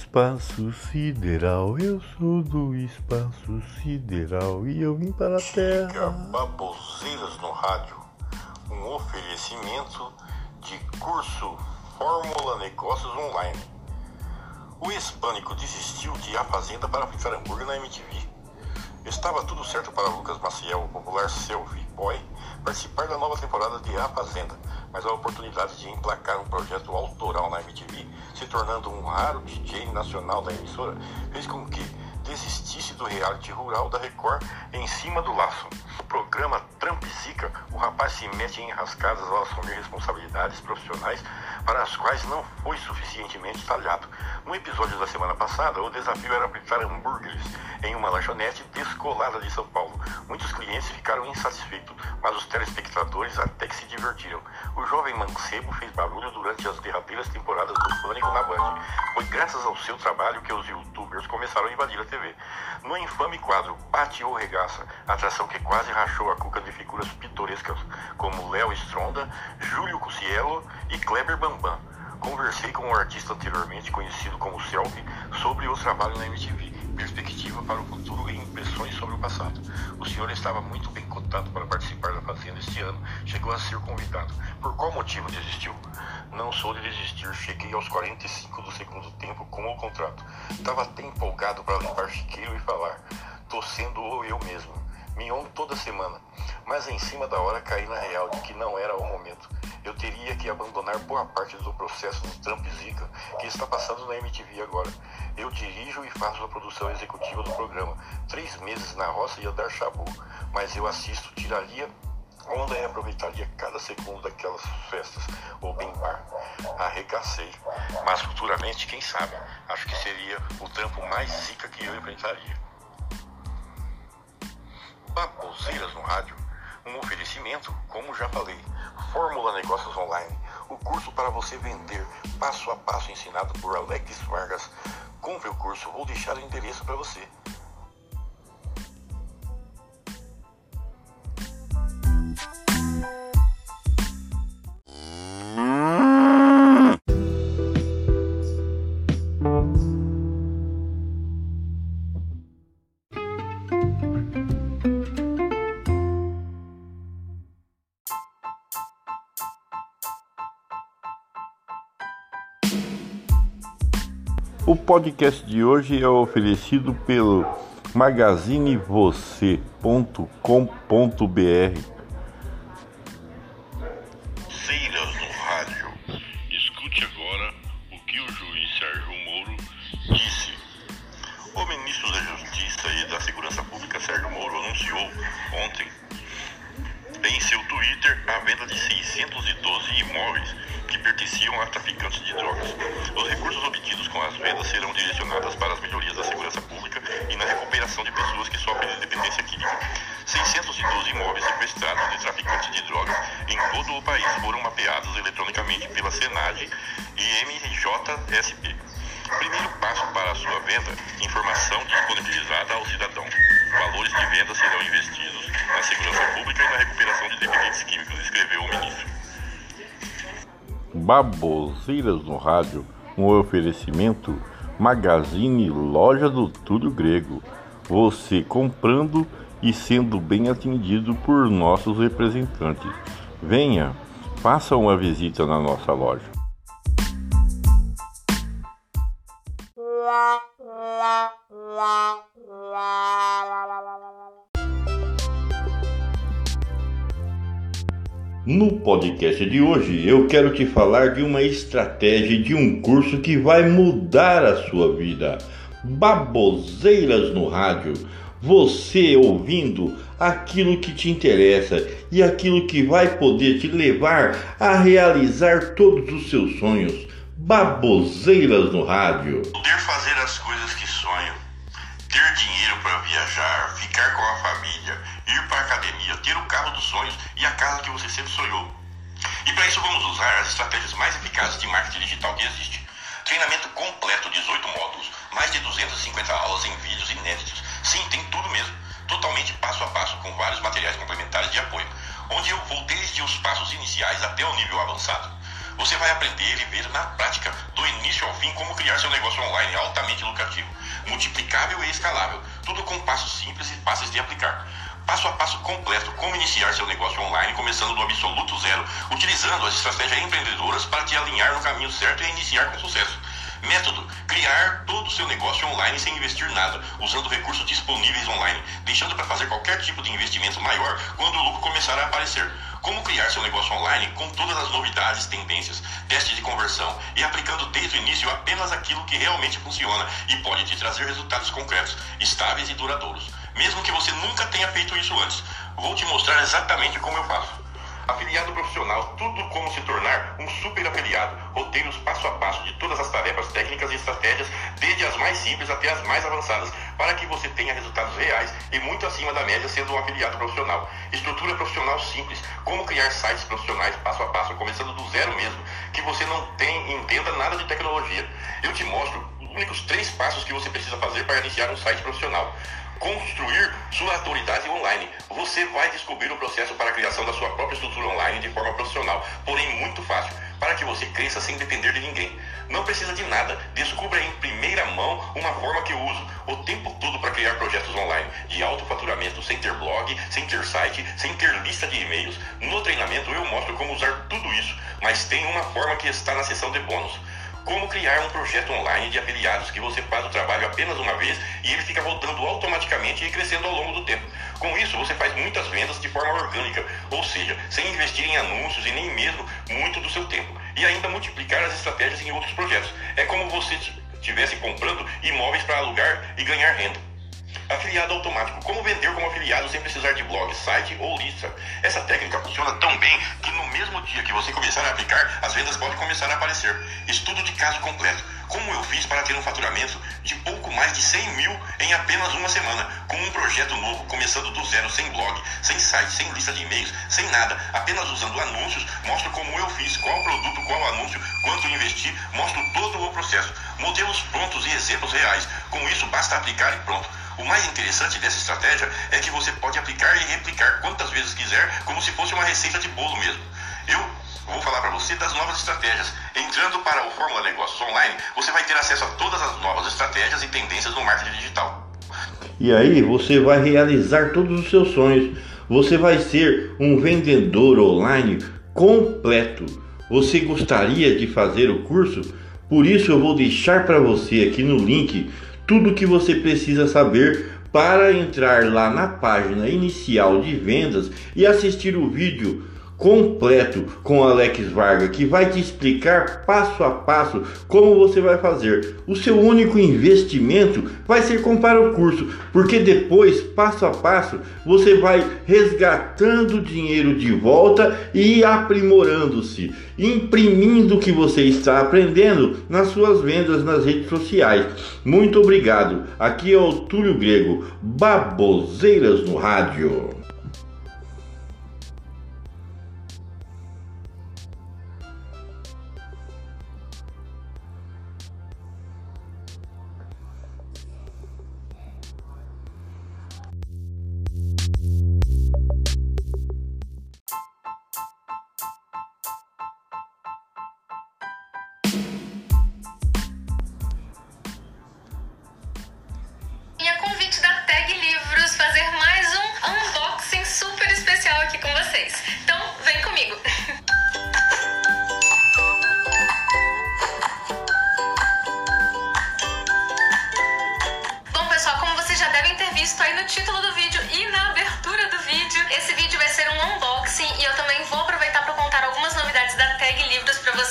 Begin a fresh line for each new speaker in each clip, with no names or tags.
Espaço sideral, eu sou do espaço sideral e eu vim para a terra.
Baboseiras no rádio, um oferecimento de curso Fórmula Negócios Online. O hispânico desistiu de ir à fazenda para fritar hambúrguer na MTV. Estava tudo certo para Lucas Maciel, o popular selfie boy, participar da nova temporada de A Fazenda, mas a oportunidade de emplacar um projeto autoral na MTV, se tornando um raro DJ nacional da emissora, fez com que desistisse do reality rural da Record em cima do laço. No programa Trump Zica, o rapaz se mete em rascadas ao assumir responsabilidades profissionais para as quais não foi suficientemente talhado. No episódio da semana passada, o desafio era fritar hambúrgueres em uma lanchonete descolada de São Paulo. Muitos clientes ficaram insatisfeitos, mas os telespectadores até que se divertiram. O jovem mancebo fez barulho durante as derradeiras temporadas do Pânico na Band. Foi graças ao seu trabalho que os youtubers começaram a invadir a TV. No infame quadro Bate ou Regaça, atração que quase rachou a cuca de figuras pitorescas como Léo Stronda, Júlio Cucielo e Kleber Bambam. Conversei com um artista anteriormente conhecido como Selfie sobre o trabalho na MTV, perspectiva para o futuro e impressões sobre o passado. O senhor estava muito bem cotado para participar da Fazenda este ano, chegou a ser convidado. Por qual motivo desistiu? Não sou de desistir, cheguei aos 45 do segundo tempo com o contrato. Estava até empolgado para limpar chiqueiro e falar. Tô sendo eu mesmo. Mignon toda semana. Mas em cima da hora caí na real de que não era o momento. Eu teria que abandonar boa parte do processo do Trump Zika que está passando na MTV agora. Eu dirijo e faço a produção executiva do programa. Três meses na roça ia dar chabu, mas eu assisto, tiraria onda e aproveitaria cada segundo daquelas festas ou bem bar. Arrecacei. Mas futuramente, quem sabe, acho que seria o trampo mais zica que eu enfrentaria. Baboseiras no rádio, um oferecimento, como já falei, Fórmula Negócios Online, o curso para você vender passo a passo ensinado por Alex Vargas. Compre o curso, vou deixar o endereço para você.
O podcast de hoje é oferecido pelo magazinevocê.com.br.
Seiras no rádio. Escute agora o que o juiz Sérgio Moro disse. O ministro da Justiça e da Segurança Pública Sérgio Moro anunciou ontem em seu Twitter a venda de 612 imóveis pertenciam a traficantes de drogas. Os recursos obtidos com as vendas serão direcionados para as melhorias da segurança pública e na recuperação de pessoas que sofrem de dependência química. 612 imóveis sequestrados de traficantes de drogas em todo o país foram mapeados eletronicamente pela Senad e MJSP. Primeiro passo para a sua venda, informação disponibilizada ao cidadão. Valores de venda serão investidos na segurança pública e na recuperação de dependentes químicos, escreveu o ministro.
Baboseiras no rádio, um oferecimento Magazine Loja do Túlio Grego. Você comprando e sendo bem atendido por nossos representantes. Venha, faça uma visita na nossa loja. No podcast de hoje, eu quero te falar de uma estratégia de um curso que vai mudar a sua vida. Baboseiras no rádio. Você ouvindo aquilo que te interessa e aquilo que vai poder te levar a realizar todos os seus sonhos. Baboseiras no rádio.
Poder fazer as coisas que sonho, ter dinheiro para viajar, ficar com a família, ir para a academia, ter o carro dos sonhos e a casa que você sempre sonhou. E para isso vamos usar as estratégias mais eficazes de marketing digital que existe. Treinamento completo, 18 módulos, mais de 250 aulas em vídeos inéditos. Sim, tem tudo mesmo. Totalmente passo a passo, com vários materiais complementares de apoio, onde eu vou desde os passos iniciais até o nível avançado. Você vai aprender e ver na prática, do início ao fim, como criar seu negócio online altamente lucrativo, multiplicável e escalável, tudo com passos simples e fáceis de aplicar passo a passo completo como iniciar seu negócio online, começando do absoluto zero, utilizando as estratégias empreendedoras para te alinhar no caminho certo e iniciar com sucesso. Método: criar todo o seu negócio online sem investir nada, usando recursos disponíveis online, deixando para fazer qualquer tipo de investimento maior quando o lucro começar a aparecer. Como criar seu negócio online com todas as novidades, tendências, testes de conversão e aplicando desde o início apenas aquilo que realmente funciona e pode te trazer resultados concretos, estáveis e duradouros mesmo que você nunca tenha feito isso antes. Vou te mostrar exatamente como eu faço. Afiliado profissional, tudo como se tornar um super afiliado. Roteiros passo a passo de todas as tarefas técnicas e estratégias, desde as mais simples até as mais avançadas, para que você tenha resultados reais e muito acima da média sendo um afiliado profissional. Estrutura profissional simples, como criar sites profissionais passo a passo, começando do zero mesmo, que você não tem, entenda nada de tecnologia. Eu te mostro os únicos três passos que você precisa fazer para iniciar um site profissional construir sua autoridade online. Você vai descobrir o processo para a criação da sua própria estrutura online de forma profissional, porém muito fácil, para que você cresça sem depender de ninguém. Não precisa de nada, descubra em primeira mão uma forma que eu uso o tempo todo para criar projetos online de alto faturamento, sem ter blog, sem ter site, sem ter lista de e-mails. No treinamento eu mostro como usar tudo isso, mas tem uma forma que está na seção de bônus como criar um projeto online de afiliados que você faz o trabalho apenas uma vez e ele fica voltando automaticamente e crescendo ao longo do tempo. Com isso, você faz muitas vendas de forma orgânica, ou seja, sem investir em anúncios e nem mesmo muito do seu tempo. E ainda multiplicar as estratégias em outros projetos. É como você estivesse comprando imóveis para alugar e ganhar renda. Afiliado automático. Como vender como afiliado sem precisar de blog, site ou lista. Essa técnica funciona tão bem que no mesmo dia que você começar a aplicar, as vendas podem começar a aparecer. Estudo de caso completo. Como eu fiz para ter um faturamento de pouco mais de 100 mil em apenas uma semana, com um projeto novo, começando do zero, sem blog, sem site, sem lista de e-mails, sem nada, apenas usando anúncios, mostro como eu fiz, qual produto, qual anúncio, quanto investi, mostro todo o processo, modelos prontos e exemplos reais. Com isso, basta aplicar e pronto. O mais interessante dessa estratégia é que você pode aplicar e replicar quantas vezes quiser, como se fosse uma receita de bolo mesmo. Eu vou falar para você das novas estratégias. Entrando para o Fórmula Negócios Online, você vai ter acesso a todas as novas estratégias e tendências no marketing digital.
E aí você vai realizar todos os seus sonhos. Você vai ser um vendedor online completo. Você gostaria de fazer o curso? Por isso eu vou deixar para você aqui no link tudo o que você precisa saber para entrar lá na página inicial de vendas e assistir o vídeo completo com Alex Varga, que vai te explicar passo a passo como você vai fazer. O seu único investimento vai ser comprar o curso, porque depois, passo a passo, você vai resgatando dinheiro de volta e aprimorando-se, imprimindo o que você está aprendendo nas suas vendas nas redes sociais. Muito obrigado. Aqui é o Túlio Grego, Baboseiras no Rádio.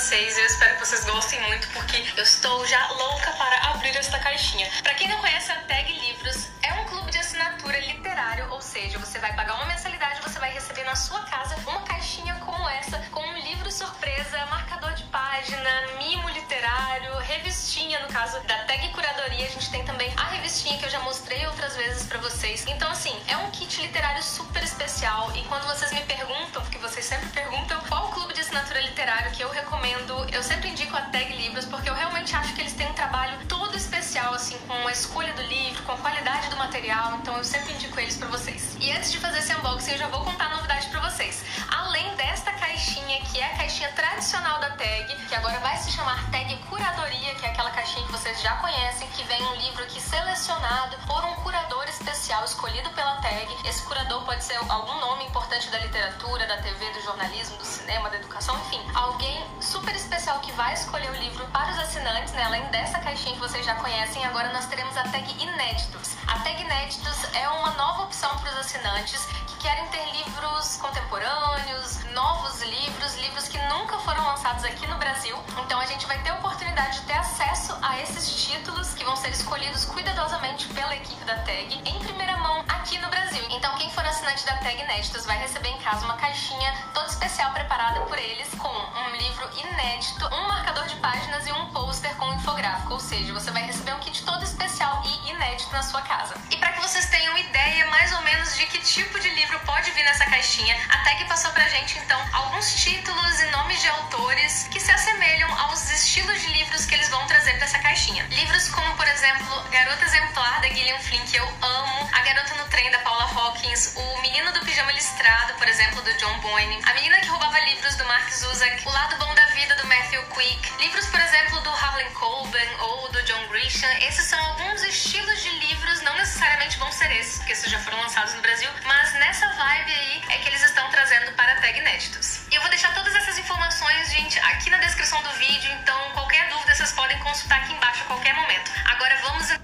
Vocês. Eu espero que vocês gostem muito, porque eu estou já louca para abrir esta caixinha. Para quem não conhece, a Tag Livros é um clube de assinatura literário, ou seja, você vai pagar uma mensalidade, você vai receber na sua casa uma no caso da Tag Curadoria, a gente tem também a revistinha que eu já mostrei outras vezes para vocês. Então, assim, é um kit literário super especial e quando vocês me perguntam, porque vocês sempre perguntam qual clube de assinatura literário que eu recomendo, eu sempre indico a Tag Livros, porque eu realmente acho que eles têm um trabalho todo especial, assim, com a escolha do livro, com a qualidade do material, então eu sempre indico eles para vocês. E antes de fazer esse unboxing, eu já vou contar a novidade para vocês. Além desta caixinha, que é a caixinha tradicional da tag, que agora vai se chamar Tag Curadoria, que é aquela caixinha que vocês já conhecem, que vem um livro aqui selecionado por um curador especial escolhido pela tag. Esse curador pode ser algum nome importante da literatura, da TV, do jornalismo, do cinema, da educação, enfim, alguém super especial que vai escolher o livro para os assinantes, né? Além dessa caixinha que vocês já conhecem, agora nós teremos a tag Inéditos. A tag Inéditos é uma nova opção para os assinantes que querem ter livros contemporâneos, novos livros, livros que nunca foram lançados aqui no Brasil. Então a gente vai ter a oportunidade de ter acesso a esses títulos que vão ser escolhidos cuidadosamente pela equipe da tag em primeira mão aqui no Brasil. Então quem assinante da tag Inéditos vai receber em casa uma caixinha toda especial preparada por eles com um livro inédito, um marcador de páginas e um pôster com um infográfico. Ou seja, você vai receber um kit todo especial e inédito na sua casa. E para que vocês tenham ideia mais ou menos de que tipo de livro pode vir nessa caixinha, a Tag passou pra gente então alguns títulos e nomes de autores que se assemelham aos estilos de livros que eles vão trazer para essa caixinha. Livros como, por exemplo, Garota Exemplar exemplo, do John Boyne, A Menina que Roubava Livros do Mark Zuzak, O Lado Bom da Vida do Matthew Quick, livros, por exemplo, do Harlan Coben ou do John Grisham. Esses são alguns estilos de livros, não necessariamente vão ser esses, porque esses já foram lançados no Brasil, mas nessa vibe aí é que eles estão trazendo para a Tag Inéditos. E eu vou deixar todas essas informações, gente, aqui na descrição do vídeo, então qualquer dúvida vocês podem consultar aqui embaixo a qualquer momento. Agora vamos